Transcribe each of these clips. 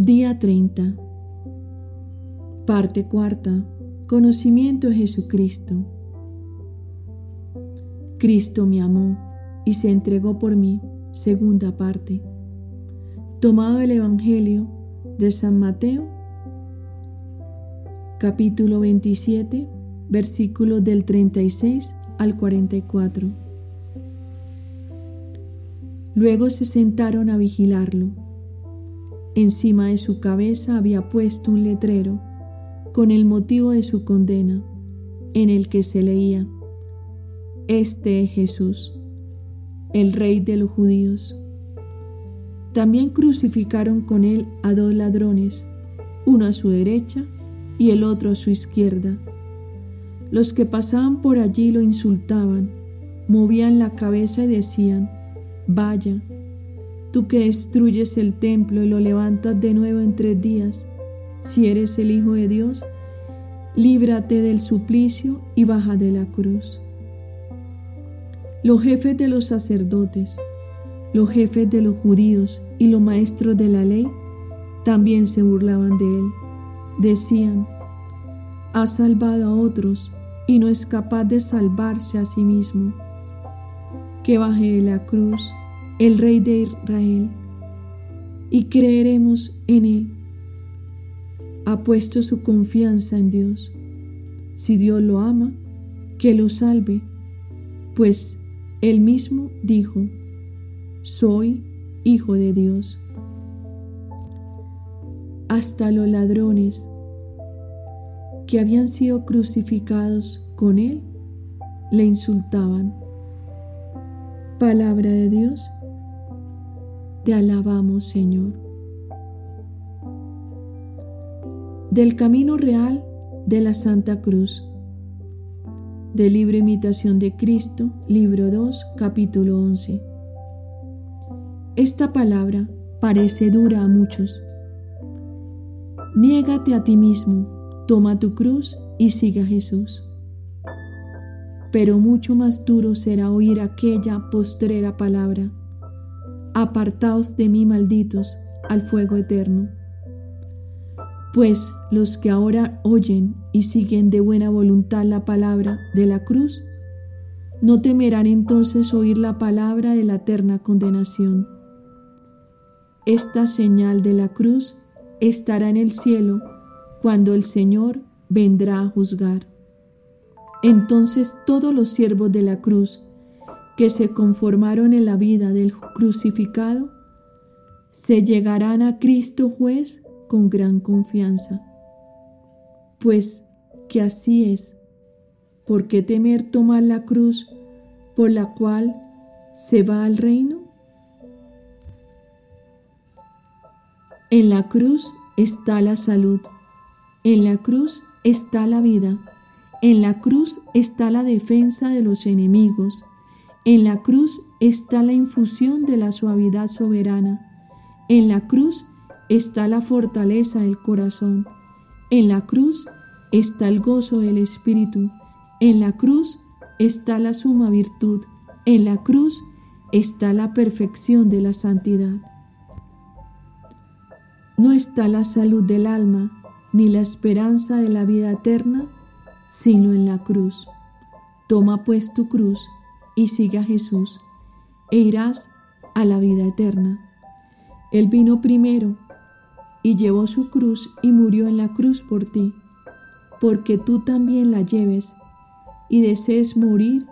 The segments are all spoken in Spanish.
Día 30. Parte cuarta. Conocimiento de Jesucristo. Cristo me amó y se entregó por mí. Segunda parte. Tomado del Evangelio de San Mateo, capítulo 27, versículos del 36 al 44. Luego se sentaron a vigilarlo Encima de su cabeza había puesto un letrero con el motivo de su condena, en el que se leía, Este es Jesús, el rey de los judíos. También crucificaron con él a dos ladrones, uno a su derecha y el otro a su izquierda. Los que pasaban por allí lo insultaban, movían la cabeza y decían, Vaya, tú que destruyes el templo y lo levantas de nuevo en tres días, si eres el Hijo de Dios, líbrate del suplicio y baja de la cruz. Los jefes de los sacerdotes, los jefes de los judíos y los maestros de la ley también se burlaban de él. Decían, ha salvado a otros y no es capaz de salvarse a sí mismo. Que baje de la cruz el Rey de Israel, y creeremos en Él. Ha puesto su confianza en Dios. Si Dios lo ama, que lo salve, pues Él mismo dijo, soy hijo de Dios. Hasta los ladrones que habían sido crucificados con Él le insultaban. Palabra de Dios te alabamos, Señor. Del camino real de la Santa Cruz. Del libro Imitación de Cristo, libro 2, capítulo 11. Esta palabra parece dura a muchos. Niégate a ti mismo, toma tu cruz y siga a Jesús. Pero mucho más duro será oír aquella postrera palabra apartaos de mí malditos al fuego eterno. Pues los que ahora oyen y siguen de buena voluntad la palabra de la cruz, no temerán entonces oír la palabra de la eterna condenación. Esta señal de la cruz estará en el cielo cuando el Señor vendrá a juzgar. Entonces todos los siervos de la cruz que se conformaron en la vida del crucificado, se llegarán a Cristo juez con gran confianza. Pues que así es, ¿por qué temer tomar la cruz por la cual se va al reino? En la cruz está la salud, en la cruz está la vida, en la cruz está la defensa de los enemigos, en la cruz está la infusión de la suavidad soberana. En la cruz está la fortaleza del corazón. En la cruz está el gozo del Espíritu. En la cruz está la suma virtud. En la cruz está la perfección de la santidad. No está la salud del alma ni la esperanza de la vida eterna, sino en la cruz. Toma pues tu cruz y siga a Jesús e irás a la vida eterna. Él vino primero y llevó su cruz y murió en la cruz por ti, porque tú también la lleves y desees morir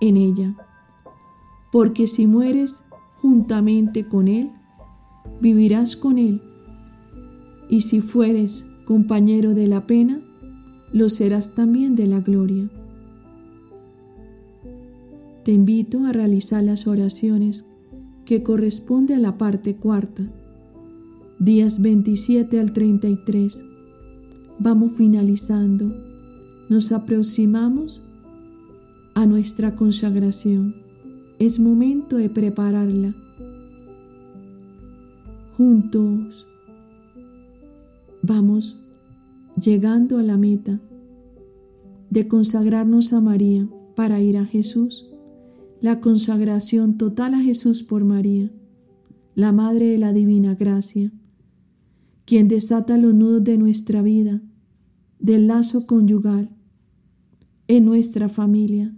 en ella. Porque si mueres juntamente con Él, vivirás con Él. Y si fueres compañero de la pena, lo serás también de la gloria te invito a realizar las oraciones que corresponde a la parte cuarta, días 27 al 33. Vamos finalizando, nos aproximamos a nuestra consagración. Es momento de prepararla. Juntos vamos llegando a la meta de consagrarnos a María para ir a Jesús la consagración total a Jesús por María, la Madre de la Divina Gracia, quien desata los nudos de nuestra vida, del lazo conyugal, en nuestra familia,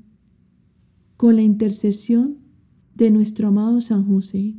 con la intercesión de nuestro amado San José.